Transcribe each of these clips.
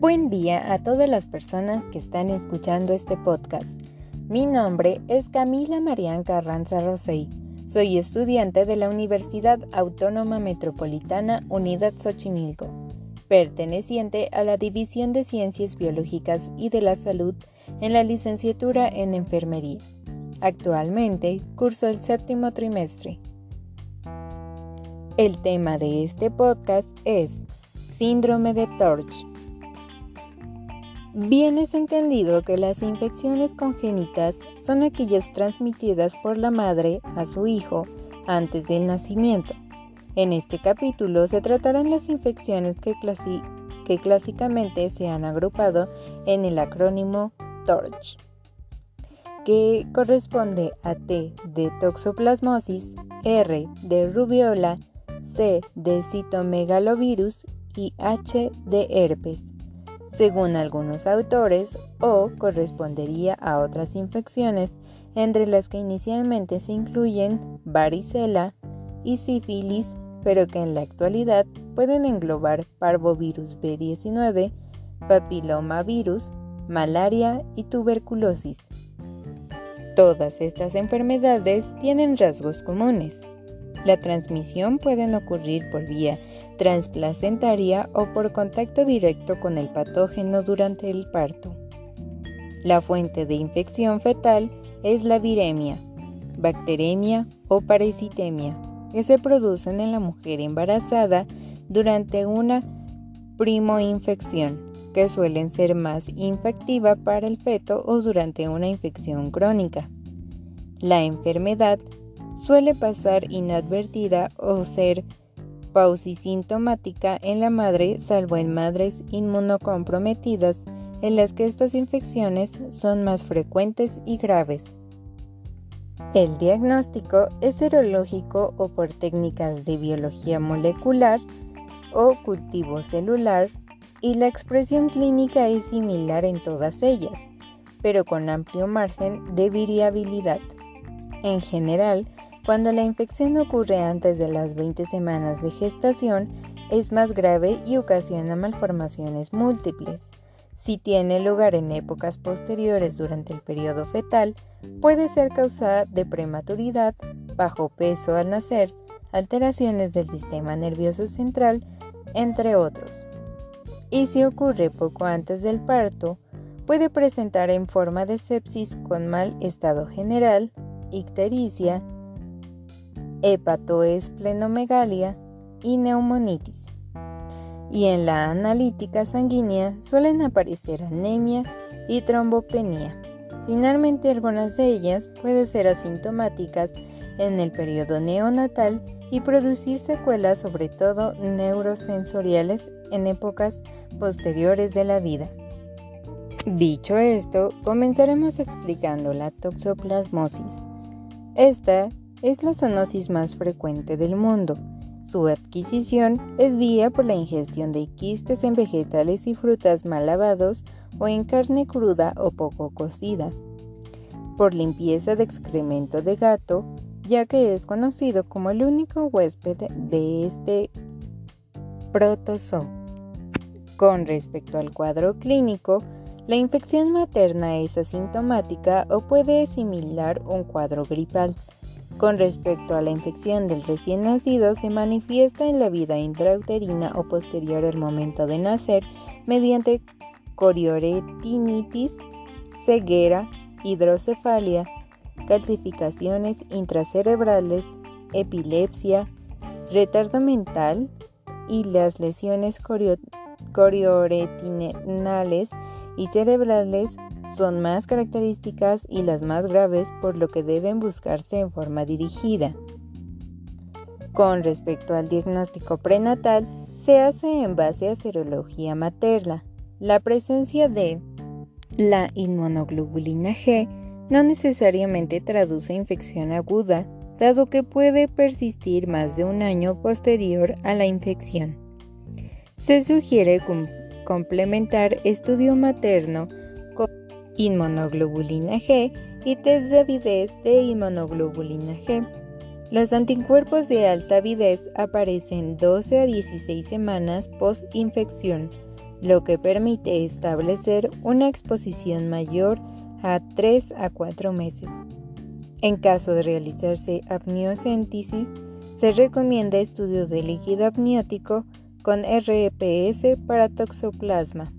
Buen día a todas las personas que están escuchando este podcast. Mi nombre es Camila Marián Carranza Rosey. Soy estudiante de la Universidad Autónoma Metropolitana Unidad Xochimilco, perteneciente a la División de Ciencias Biológicas y de la Salud en la licenciatura en Enfermería. Actualmente curso el séptimo trimestre. El tema de este podcast es Síndrome de Torch. Bien es entendido que las infecciones congénitas son aquellas transmitidas por la madre a su hijo antes del nacimiento. En este capítulo se tratarán las infecciones que, clásicamente se han agrupado en el acrónimo TORCH, que corresponde a T de toxoplasmosis, R de rubiola, C de citomegalovirus y H de herpes. Según algunos autores, O correspondería a otras infecciones, entre las que inicialmente se incluyen varicela y sífilis, pero que en la actualidad pueden englobar parvovirus B19, papilomavirus, malaria y tuberculosis. Todas estas enfermedades tienen rasgos comunes. La transmisión puede ocurrir por vía transplacentaria o por contacto directo con el patógeno durante el parto. La fuente de infección fetal es la viremia, bacteremia o parasitemia, que se producen en la mujer embarazada durante una primoinfección, que suelen ser más infectiva para el feto o durante una infección crónica. La enfermedad suele pasar inadvertida o ser pausisintomática en la madre, salvo en madres inmunocomprometidas, en las que estas infecciones son más frecuentes y graves. El diagnóstico es serológico o por técnicas de biología molecular o cultivo celular y la expresión clínica es similar en todas ellas, pero con amplio margen de variabilidad. En general, cuando la infección ocurre antes de las 20 semanas de gestación, es más grave y ocasiona malformaciones múltiples. Si tiene lugar en épocas posteriores durante el periodo fetal, puede ser causada de prematuridad, bajo peso al nacer, alteraciones del sistema nervioso central, entre otros. Y si ocurre poco antes del parto, puede presentar en forma de sepsis con mal estado general, ictericia, hepatoesplenomegalia y neumonitis. Y en la analítica sanguínea suelen aparecer anemia y trombopenia. Finalmente, algunas de ellas pueden ser asintomáticas en el periodo neonatal y producir secuelas, sobre todo neurosensoriales, en épocas posteriores de la vida. Dicho esto, comenzaremos explicando la toxoplasmosis. Esta es la zoonosis más frecuente del mundo. Su adquisición es vía por la ingestión de quistes en vegetales y frutas mal lavados o en carne cruda o poco cocida. Por limpieza de excremento de gato, ya que es conocido como el único huésped de este protozoo. Con respecto al cuadro clínico, la infección materna es asintomática o puede asimilar un cuadro gripal. Con respecto a la infección del recién nacido, se manifiesta en la vida intrauterina o posterior al momento de nacer mediante corioretinitis, ceguera, hidrocefalia, calcificaciones intracerebrales, epilepsia, retardo mental y las lesiones corioretinales y cerebrales son más características y las más graves por lo que deben buscarse en forma dirigida. Con respecto al diagnóstico prenatal, se hace en base a serología materna. La presencia de la inmunoglobulina G no necesariamente traduce infección aguda, dado que puede persistir más de un año posterior a la infección. Se sugiere complementar estudio materno inmunoglobulina G y test de avidez de inmunoglobulina G. Los anticuerpos de alta avidez aparecen 12 a 16 semanas post-infección, lo que permite establecer una exposición mayor a 3 a 4 meses. En caso de realizarse apniocéntesis, se recomienda estudio de líquido amniótico con RPS para toxoplasma.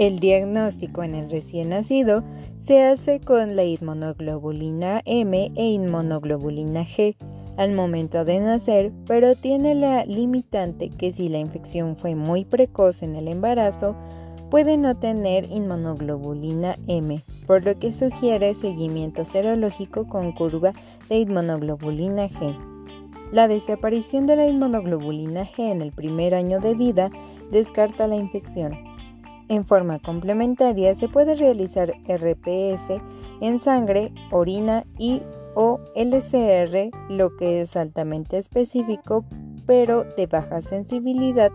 El diagnóstico en el recién nacido se hace con la inmunoglobulina M e inmunoglobulina G al momento de nacer, pero tiene la limitante que si la infección fue muy precoz en el embarazo, puede no tener inmunoglobulina M, por lo que sugiere seguimiento serológico con curva de inmunoglobulina G. La desaparición de la inmunoglobulina G en el primer año de vida descarta la infección. En forma complementaria se puede realizar RPS en sangre, orina y o LCR, lo que es altamente específico pero de baja sensibilidad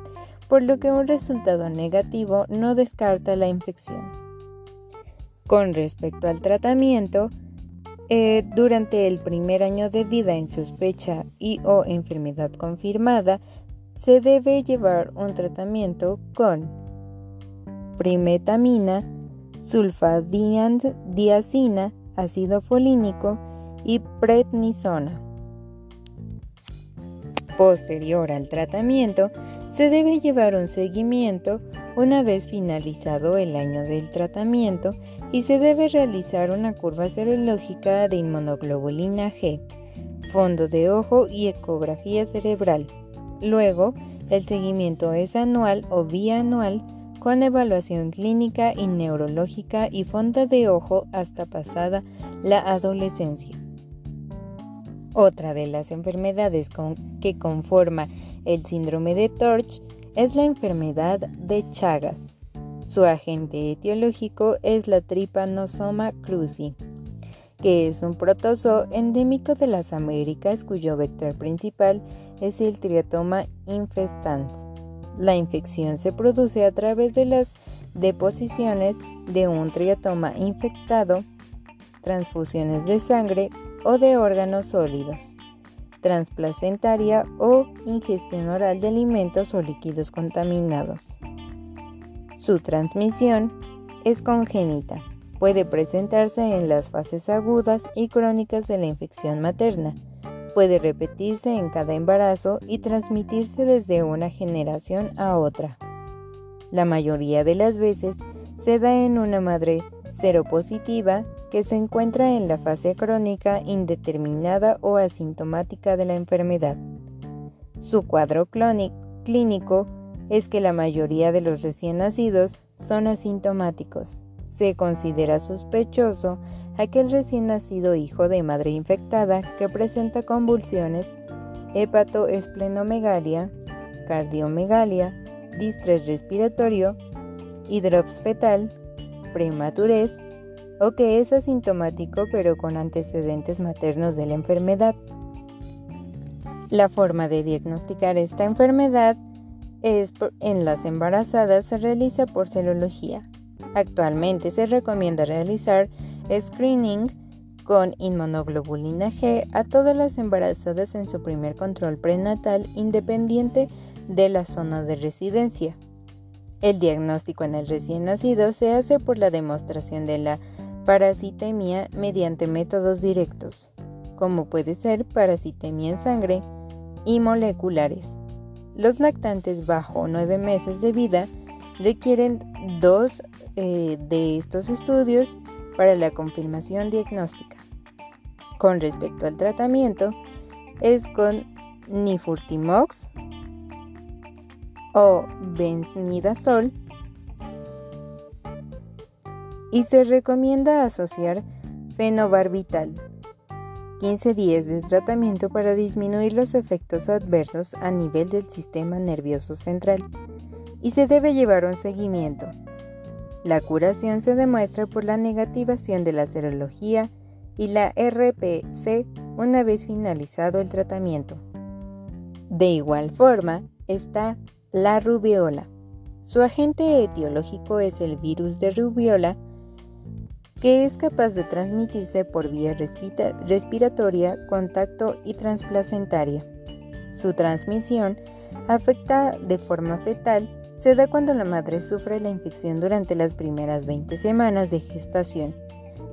por lo que un resultado negativo no descarta la infección. Con respecto al tratamiento, eh, durante el primer año de vida en sospecha y o enfermedad confirmada, se debe llevar un tratamiento con primetamina, sulfadiazina, ácido folínico y prednisona. Posterior al tratamiento, se debe llevar un seguimiento una vez finalizado el año del tratamiento y se debe realizar una curva serológica de inmunoglobulina G, fondo de ojo y ecografía cerebral. Luego, el seguimiento es anual o bianual con evaluación clínica y neurológica y fondo de ojo hasta pasada la adolescencia. Otra de las enfermedades que conforma el síndrome de Torch es la enfermedad de Chagas. Su agente etiológico es la Trypanosoma cruzi, que es un protozoo endémico de las Américas cuyo vector principal es el Triatoma infestans. La infección se produce a través de las deposiciones de un triatoma infectado, transfusiones de sangre o de órganos sólidos, transplacentaria o ingestión oral de alimentos o líquidos contaminados. Su transmisión es congénita. Puede presentarse en las fases agudas y crónicas de la infección materna. Puede repetirse en cada embarazo y transmitirse desde una generación a otra. La mayoría de las veces se da en una madre seropositiva que se encuentra en la fase crónica indeterminada o asintomática de la enfermedad. Su cuadro clínico es que la mayoría de los recién nacidos son asintomáticos. Se considera sospechoso aquel recién nacido hijo de madre infectada que presenta convulsiones, hepatoesplenomegalia, cardiomegalia, distrés respiratorio, hidrops fetal, prematurez o que es asintomático pero con antecedentes maternos de la enfermedad. La forma de diagnosticar esta enfermedad es en las embarazadas se realiza por serología. Actualmente se recomienda realizar screening con inmunoglobulina G a todas las embarazadas en su primer control prenatal independiente de la zona de residencia. El diagnóstico en el recién nacido se hace por la demostración de la parasitemia mediante métodos directos, como puede ser parasitemia en sangre y moleculares. Los lactantes bajo 9 meses de vida requieren dos eh, de estos estudios para la confirmación diagnóstica. Con respecto al tratamiento, es con nifurtimox o benznidazol y se recomienda asociar fenobarbital, 15 días de tratamiento para disminuir los efectos adversos a nivel del sistema nervioso central y se debe llevar un seguimiento. La curación se demuestra por la negativación de la serología y la RPC una vez finalizado el tratamiento. De igual forma está la rubiola. Su agente etiológico es el virus de rubiola que es capaz de transmitirse por vía respiratoria, contacto y transplacentaria. Su transmisión afecta de forma fetal, se da cuando la madre sufre la infección durante las primeras 20 semanas de gestación,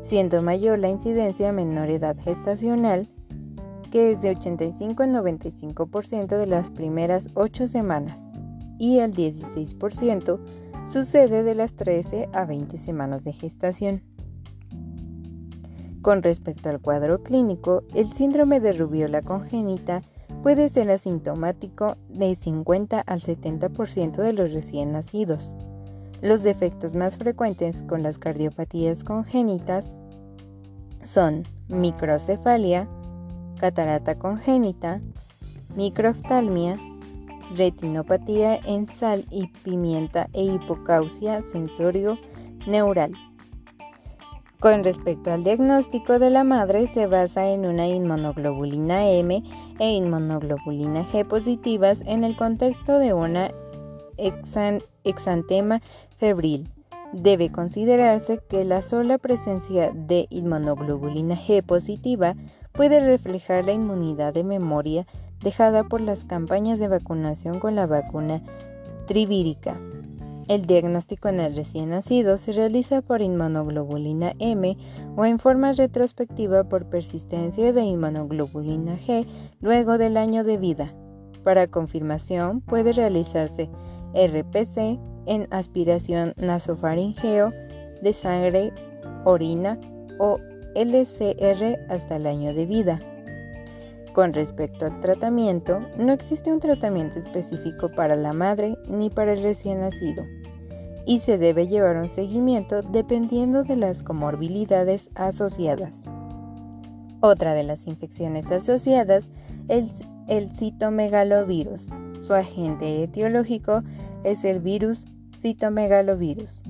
siendo mayor la incidencia a menor edad gestacional, que es de 85 a 95% de las primeras 8 semanas, y el 16% sucede de las 13 a 20 semanas de gestación. Con respecto al cuadro clínico, el síndrome de rubiola congénita puede ser asintomático de 50 al 70% de los recién nacidos. Los defectos más frecuentes con las cardiopatías congénitas son microcefalia, catarata congénita, microoftalmia, retinopatía en sal y pimienta e hipocausia sensorio neural. Con respecto al diagnóstico de la madre, se basa en una inmunoglobulina M e inmunoglobulina G positivas en el contexto de una exantema febril. Debe considerarse que la sola presencia de inmunoglobulina G positiva puede reflejar la inmunidad de memoria dejada por las campañas de vacunación con la vacuna trivírica. El diagnóstico en el recién nacido se realiza por inmunoglobulina M o en forma retrospectiva por persistencia de inmunoglobulina G luego del año de vida. Para confirmación puede realizarse RPC en aspiración nasofaringeo de sangre, orina o LCR hasta el año de vida. Con respecto al tratamiento, no existe un tratamiento específico para la madre ni para el recién nacido y se debe llevar un seguimiento dependiendo de las comorbilidades asociadas. Otra de las infecciones asociadas es el citomegalovirus. Su agente etiológico es el virus citomegalovirus.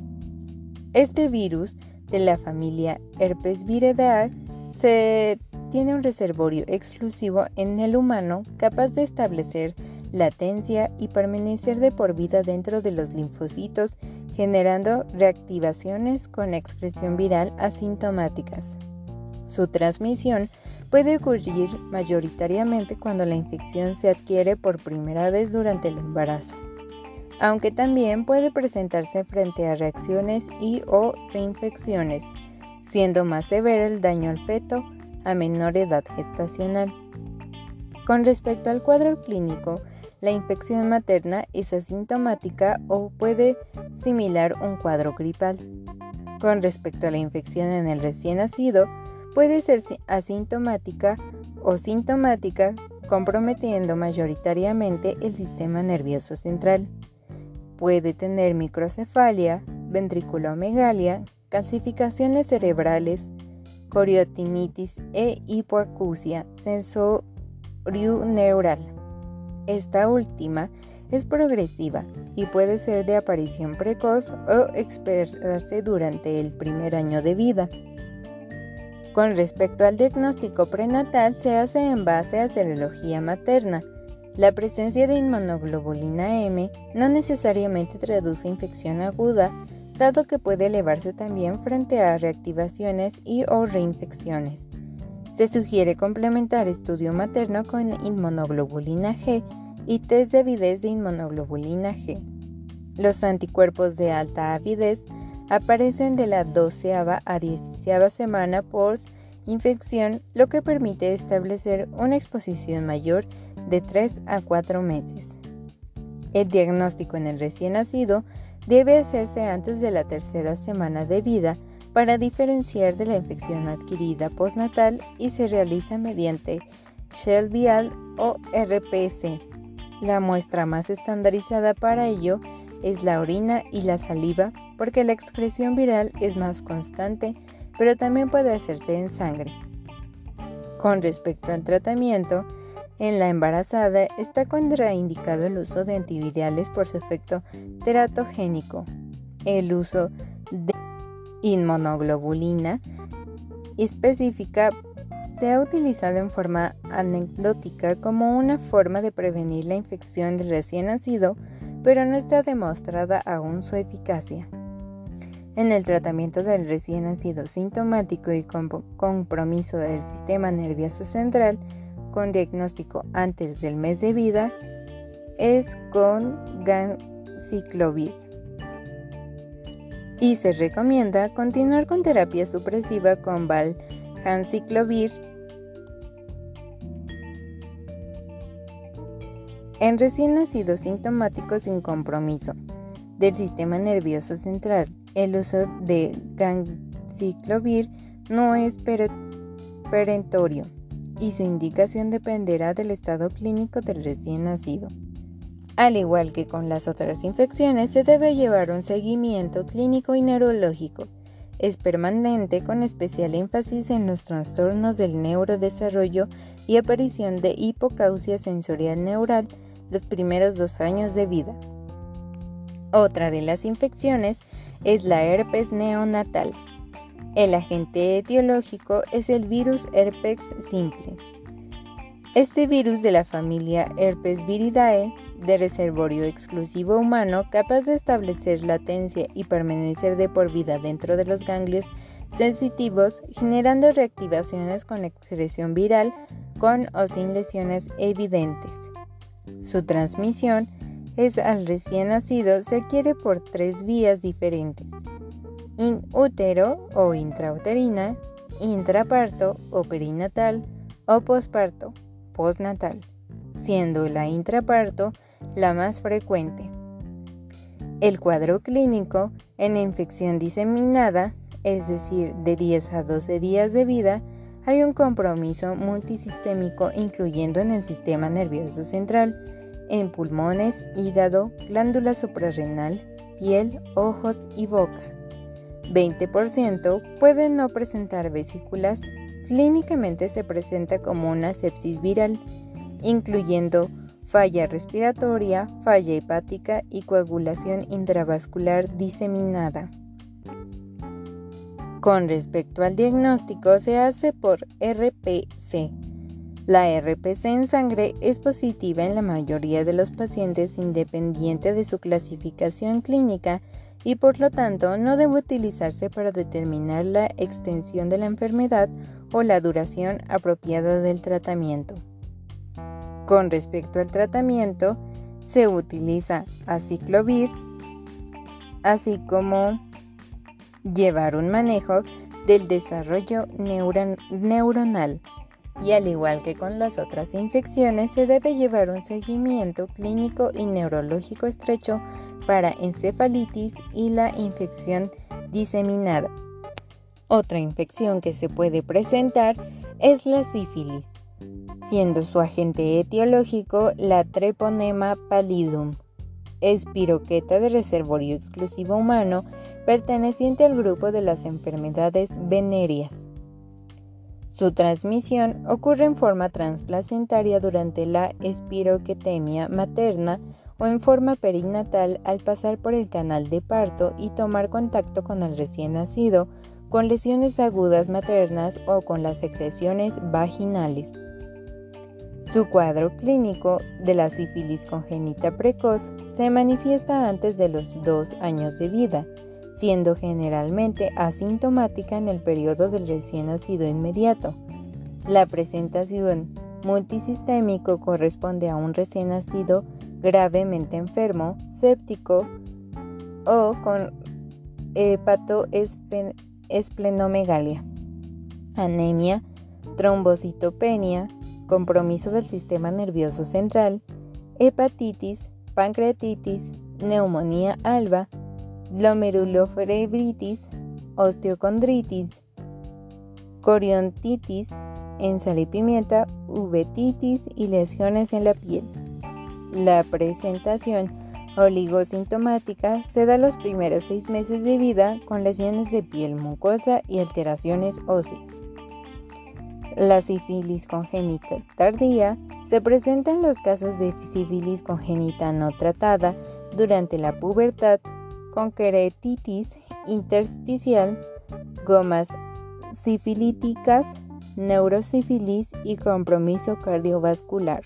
Este virus de la familia Herpesviridae se tiene un reservorio exclusivo en el humano capaz de establecer latencia y permanecer de por vida dentro de los linfocitos, generando reactivaciones con expresión viral asintomáticas. Su transmisión puede ocurrir mayoritariamente cuando la infección se adquiere por primera vez durante el embarazo, aunque también puede presentarse frente a reacciones y o reinfecciones, siendo más severo el daño al feto a menor edad gestacional. Con respecto al cuadro clínico, la infección materna es asintomática o puede similar un cuadro gripal. Con respecto a la infección en el recién nacido, puede ser asintomática o sintomática, comprometiendo mayoritariamente el sistema nervioso central. Puede tener microcefalia, ventriculomegalia, calcificaciones cerebrales, coriotinitis e hipoacusia sensorio-neural. Esta última es progresiva y puede ser de aparición precoz o expresarse durante el primer año de vida. Con respecto al diagnóstico prenatal, se hace en base a serología materna. La presencia de inmunoglobulina M no necesariamente traduce infección aguda, dado que puede elevarse también frente a reactivaciones y o reinfecciones. Se sugiere complementar estudio materno con inmunoglobulina G y test de avidez de inmunoglobulina G. Los anticuerpos de alta avidez aparecen de la 12 a 16 semana post infección, lo que permite establecer una exposición mayor de 3 a 4 meses. El diagnóstico en el recién nacido debe hacerse antes de la tercera semana de vida para diferenciar de la infección adquirida postnatal y se realiza mediante Shell vial o RPC. La muestra más estandarizada para ello es la orina y la saliva porque la excreción viral es más constante, pero también puede hacerse en sangre. Con respecto al tratamiento, en la embarazada está contraindicado el uso de antivirales por su efecto teratogénico. El uso de inmunoglobulina específica se ha utilizado en forma anecdótica como una forma de prevenir la infección del recién nacido, pero no está demostrada aún su eficacia. En el tratamiento del recién nacido sintomático y con compromiso del sistema nervioso central, con diagnóstico antes del mes de vida es con ganciclovir. Y se recomienda continuar con terapia supresiva con valganciclovir en recién nacidos sintomáticos sin compromiso del sistema nervioso central. El uso de ganciclovir no es perentorio y su indicación dependerá del estado clínico del recién nacido. Al igual que con las otras infecciones, se debe llevar un seguimiento clínico y neurológico. Es permanente con especial énfasis en los trastornos del neurodesarrollo y aparición de hipocausia sensorial neural los primeros dos años de vida. Otra de las infecciones es la herpes neonatal. El agente etiológico es el virus herpes simple. Este virus de la familia Herpes viridae, de reservorio exclusivo humano capaz de establecer latencia y permanecer de por vida dentro de los ganglios sensitivos, generando reactivaciones con excreción viral con o sin lesiones evidentes. Su transmisión es al recién nacido se adquiere por tres vías diferentes. In útero o intrauterina, intraparto o perinatal o posparto, postnatal, siendo la intraparto la más frecuente. El cuadro clínico en infección diseminada, es decir, de 10 a 12 días de vida, hay un compromiso multisistémico incluyendo en el sistema nervioso central, en pulmones, hígado, glándula suprarrenal, piel, ojos y boca. 20% pueden no presentar vesículas. Clínicamente se presenta como una sepsis viral, incluyendo falla respiratoria, falla hepática y coagulación intravascular diseminada. Con respecto al diagnóstico, se hace por RPC. La RPC en sangre es positiva en la mayoría de los pacientes independiente de su clasificación clínica y por lo tanto no debe utilizarse para determinar la extensión de la enfermedad o la duración apropiada del tratamiento. Con respecto al tratamiento, se utiliza aciclovir, así como llevar un manejo del desarrollo neuronal y al igual que con las otras infecciones se debe llevar un seguimiento clínico y neurológico estrecho para encefalitis y la infección diseminada. Otra infección que se puede presentar es la sífilis, siendo su agente etiológico la Treponema pallidum espiroqueta de reservorio exclusivo humano perteneciente al grupo de las enfermedades venéreas. Su transmisión ocurre en forma transplacentaria durante la espiroquetemia materna o en forma perinatal al pasar por el canal de parto y tomar contacto con el recién nacido, con lesiones agudas maternas o con las secreciones vaginales. Su cuadro clínico de la sífilis congénita precoz se manifiesta antes de los dos años de vida, siendo generalmente asintomática en el periodo del recién nacido inmediato. La presentación multisistémico corresponde a un recién nacido gravemente enfermo, séptico o con hepatoesplenomegalia, anemia, trombocitopenia, compromiso del sistema nervioso central, hepatitis, pancreatitis, neumonía alba, glomerulofebritis, osteocondritis, coriontitis, en sal y uvetitis y lesiones en la piel. La presentación oligosintomática se da los primeros seis meses de vida con lesiones de piel mucosa y alteraciones óseas. La sífilis congénita tardía se presenta en los casos de sífilis congénita no tratada durante la pubertad con queratitis intersticial, gomas sifilíticas, neurosífilis y compromiso cardiovascular.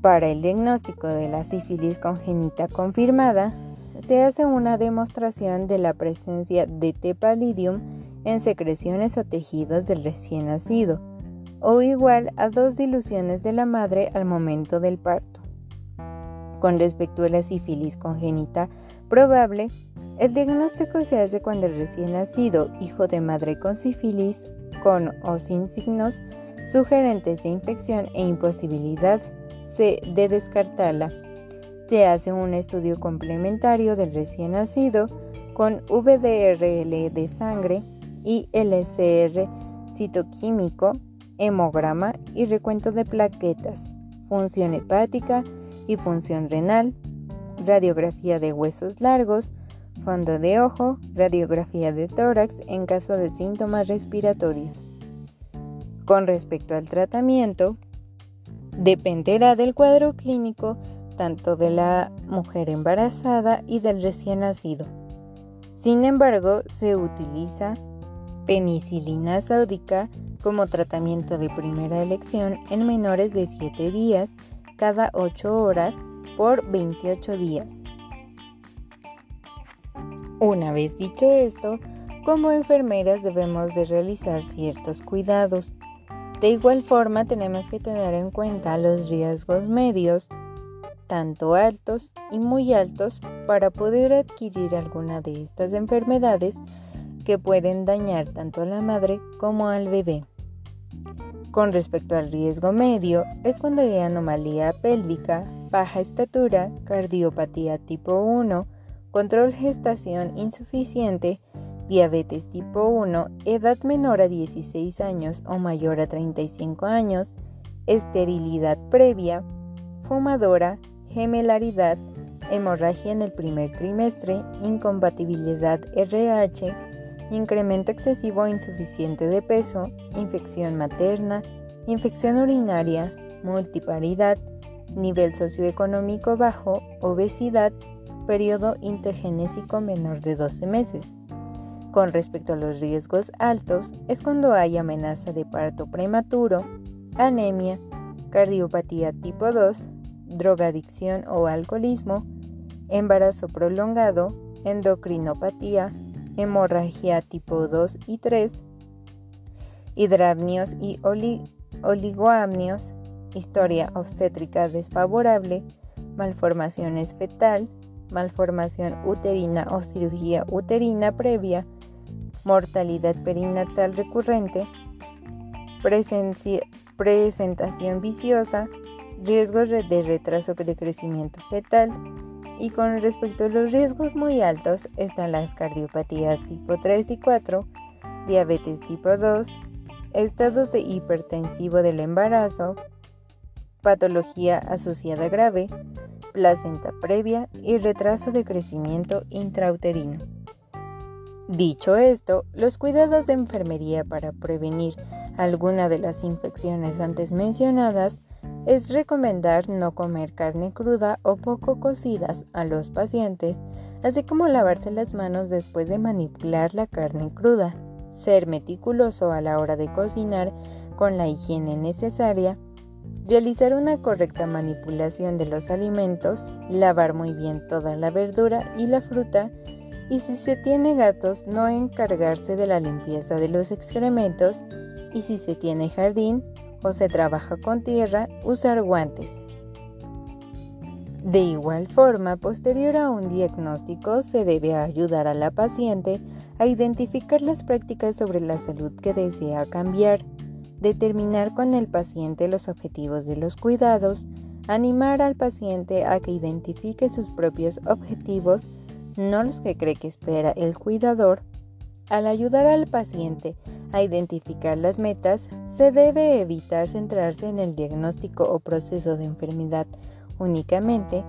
Para el diagnóstico de la sífilis congénita confirmada, se hace una demostración de la presencia de T. pallidum en secreciones o tejidos del recién nacido, o igual a dos diluciones de la madre al momento del parto. Con respecto a la sífilis congénita probable, el diagnóstico se hace cuando el recién nacido, hijo de madre con sífilis, con o sin signos sugerentes de infección e imposibilidad de descartarla. Se hace un estudio complementario del recién nacido con VDRL de sangre y LCR citoquímico, hemograma y recuento de plaquetas, función hepática y función renal, radiografía de huesos largos, fondo de ojo, radiografía de tórax en caso de síntomas respiratorios. Con respecto al tratamiento, dependerá del cuadro clínico tanto de la mujer embarazada y del recién nacido. Sin embargo, se utiliza penicilina sáudica como tratamiento de primera elección en menores de 7 días cada 8 horas por 28 días. Una vez dicho esto, como enfermeras debemos de realizar ciertos cuidados. De igual forma tenemos que tener en cuenta los riesgos medios, tanto altos y muy altos, para poder adquirir alguna de estas enfermedades que pueden dañar tanto a la madre como al bebé. Con respecto al riesgo medio, es cuando hay anomalía pélvica, baja estatura, cardiopatía tipo 1, control gestación insuficiente, diabetes tipo 1, edad menor a 16 años o mayor a 35 años, esterilidad previa, fumadora, gemelaridad, hemorragia en el primer trimestre, incompatibilidad RH, incremento excesivo o insuficiente de peso, infección materna, infección urinaria, multiparidad, nivel socioeconómico bajo, obesidad, periodo intergenésico menor de 12 meses. Con respecto a los riesgos altos, es cuando hay amenaza de parto prematuro, anemia, cardiopatía tipo 2, drogadicción o alcoholismo, embarazo prolongado, endocrinopatía, hemorragia tipo 2 y 3, hidrapnios y oligoamnios, historia obstétrica desfavorable, malformaciones fetal, malformación uterina o cirugía uterina previa, mortalidad perinatal recurrente, presentación viciosa, riesgos de retraso de crecimiento fetal, y con respecto a los riesgos muy altos están las cardiopatías tipo 3 y 4, diabetes tipo 2, estados de hipertensivo del embarazo, patología asociada grave, placenta previa y retraso de crecimiento intrauterino. Dicho esto, los cuidados de enfermería para prevenir alguna de las infecciones antes mencionadas es recomendar no comer carne cruda o poco cocidas a los pacientes, así como lavarse las manos después de manipular la carne cruda, ser meticuloso a la hora de cocinar con la higiene necesaria, realizar una correcta manipulación de los alimentos, lavar muy bien toda la verdura y la fruta, y si se tiene gatos no encargarse de la limpieza de los excrementos, y si se tiene jardín, o se trabaja con tierra, usar guantes. De igual forma, posterior a un diagnóstico, se debe ayudar a la paciente a identificar las prácticas sobre la salud que desea cambiar, determinar con el paciente los objetivos de los cuidados, animar al paciente a que identifique sus propios objetivos, no los que cree que espera el cuidador. Al ayudar al paciente identificar las metas, se debe evitar centrarse en el diagnóstico o proceso de enfermedad únicamente.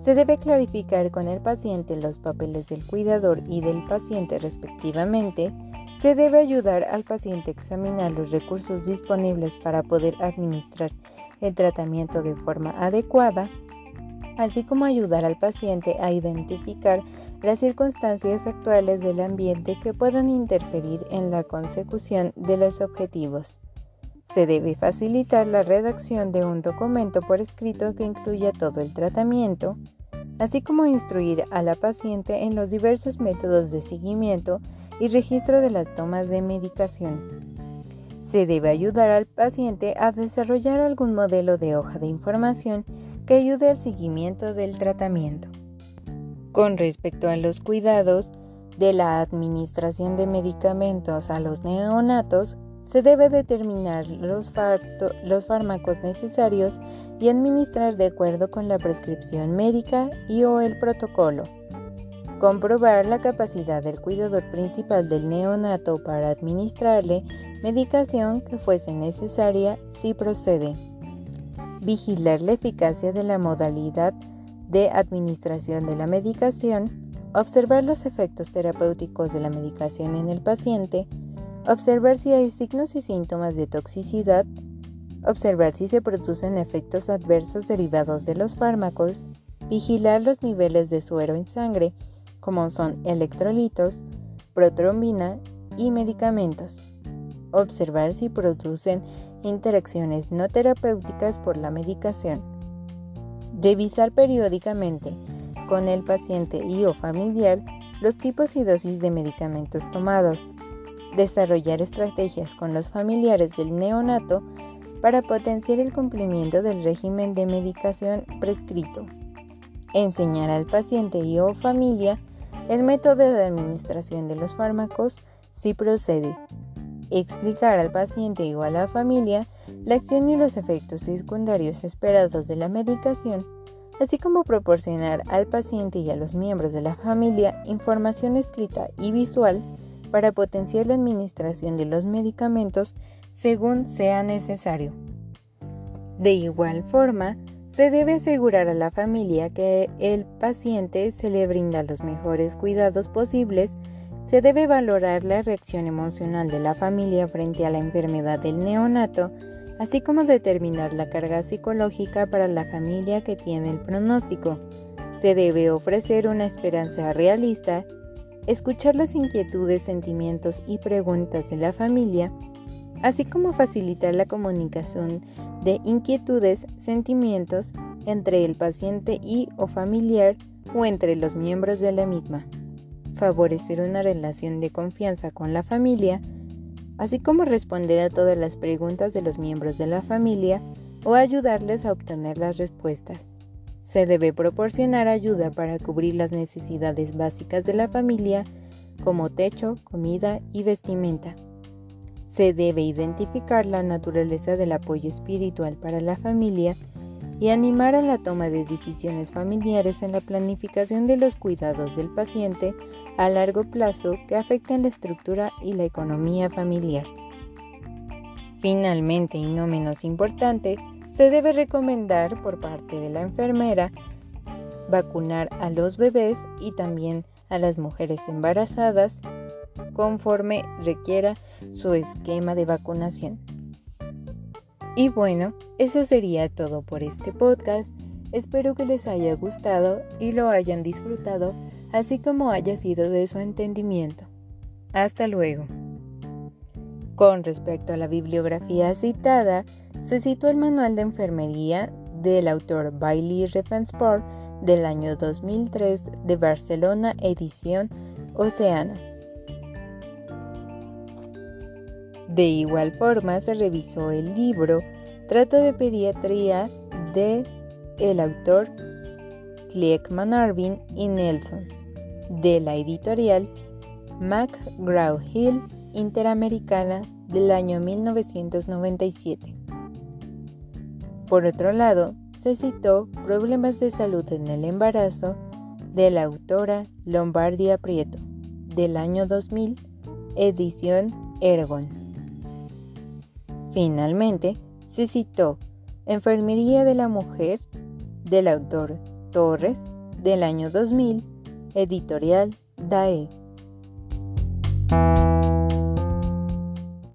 Se debe clarificar con el paciente los papeles del cuidador y del paciente respectivamente. Se debe ayudar al paciente a examinar los recursos disponibles para poder administrar el tratamiento de forma adecuada, así como ayudar al paciente a identificar las circunstancias actuales del ambiente que puedan interferir en la consecución de los objetivos. Se debe facilitar la redacción de un documento por escrito que incluya todo el tratamiento, así como instruir a la paciente en los diversos métodos de seguimiento y registro de las tomas de medicación. Se debe ayudar al paciente a desarrollar algún modelo de hoja de información que ayude al seguimiento del tratamiento. Con respecto a los cuidados de la administración de medicamentos a los neonatos, se debe determinar los, fármacos necesarios y administrar de acuerdo con la prescripción médica y o el protocolo. Comprobar la capacidad del cuidador principal del neonato para administrarle medicación que fuese necesaria si procede. Vigilar la eficacia de la modalidad de administración de la medicación, observar los efectos terapéuticos de la medicación en el paciente, observar si hay signos y síntomas de toxicidad, observar si se producen efectos adversos derivados de los fármacos, vigilar los niveles de suero en sangre, como son electrolitos, protrombina y medicamentos, observar si producen interacciones no terapéuticas por la medicación, Revisar periódicamente con el paciente y o familiar los tipos y dosis de medicamentos tomados. Desarrollar estrategias con los familiares del neonato para potenciar el cumplimiento del régimen de medicación prescrito. Enseñar al paciente y o familia el método de administración de los fármacos si procede. Explicar al paciente o a la familia la acción y los efectos secundarios esperados de la medicación, así como proporcionar al paciente y a los miembros de la familia información escrita y visual para potenciar la administración de los medicamentos según sea necesario. De igual forma, se debe asegurar a la familia que el paciente se le brinda los mejores cuidados posibles, se debe valorar la reacción emocional de la familia frente a la enfermedad del neonato, así como determinar la carga psicológica para la familia que tiene el pronóstico. Se debe ofrecer una esperanza realista, escuchar las inquietudes, sentimientos y preguntas de la familia, así como facilitar la comunicación de inquietudes, sentimientos entre el paciente y o familiar o entre los miembros de la misma. Favorecer una relación de confianza con la familia, así como responder a todas las preguntas de los miembros de la familia o ayudarles a obtener las respuestas. Se debe proporcionar ayuda para cubrir las necesidades básicas de la familia como techo, comida y vestimenta. Se debe identificar la naturaleza del apoyo espiritual para la familia y animar a la toma de decisiones familiares en la planificación de los cuidados del paciente a largo plazo que afecten la estructura y la economía familiar. Finalmente, y no menos importante, se debe recomendar por parte de la enfermera vacunar a los bebés y también a las mujeres embarazadas conforme requiera su esquema de vacunación. Y bueno, eso sería todo por este podcast. Espero que les haya gustado y lo hayan disfrutado, así como haya sido de su entendimiento. Hasta luego. Con respecto a la bibliografía citada, se citó el manual de enfermería del autor Bailey Riefensport del año 2003 de Barcelona, edición Oceana. De igual forma se revisó el libro Trato de Pediatría de el autor Kleckman Arvin y Nelson de la editorial McGraw-Hill Interamericana del año 1997. Por otro lado, se citó Problemas de salud en el embarazo de la autora Lombardia Prieto del año 2000, edición Ergon. Finalmente, se citó Enfermería de la Mujer del autor Torres del año 2000, editorial DAE.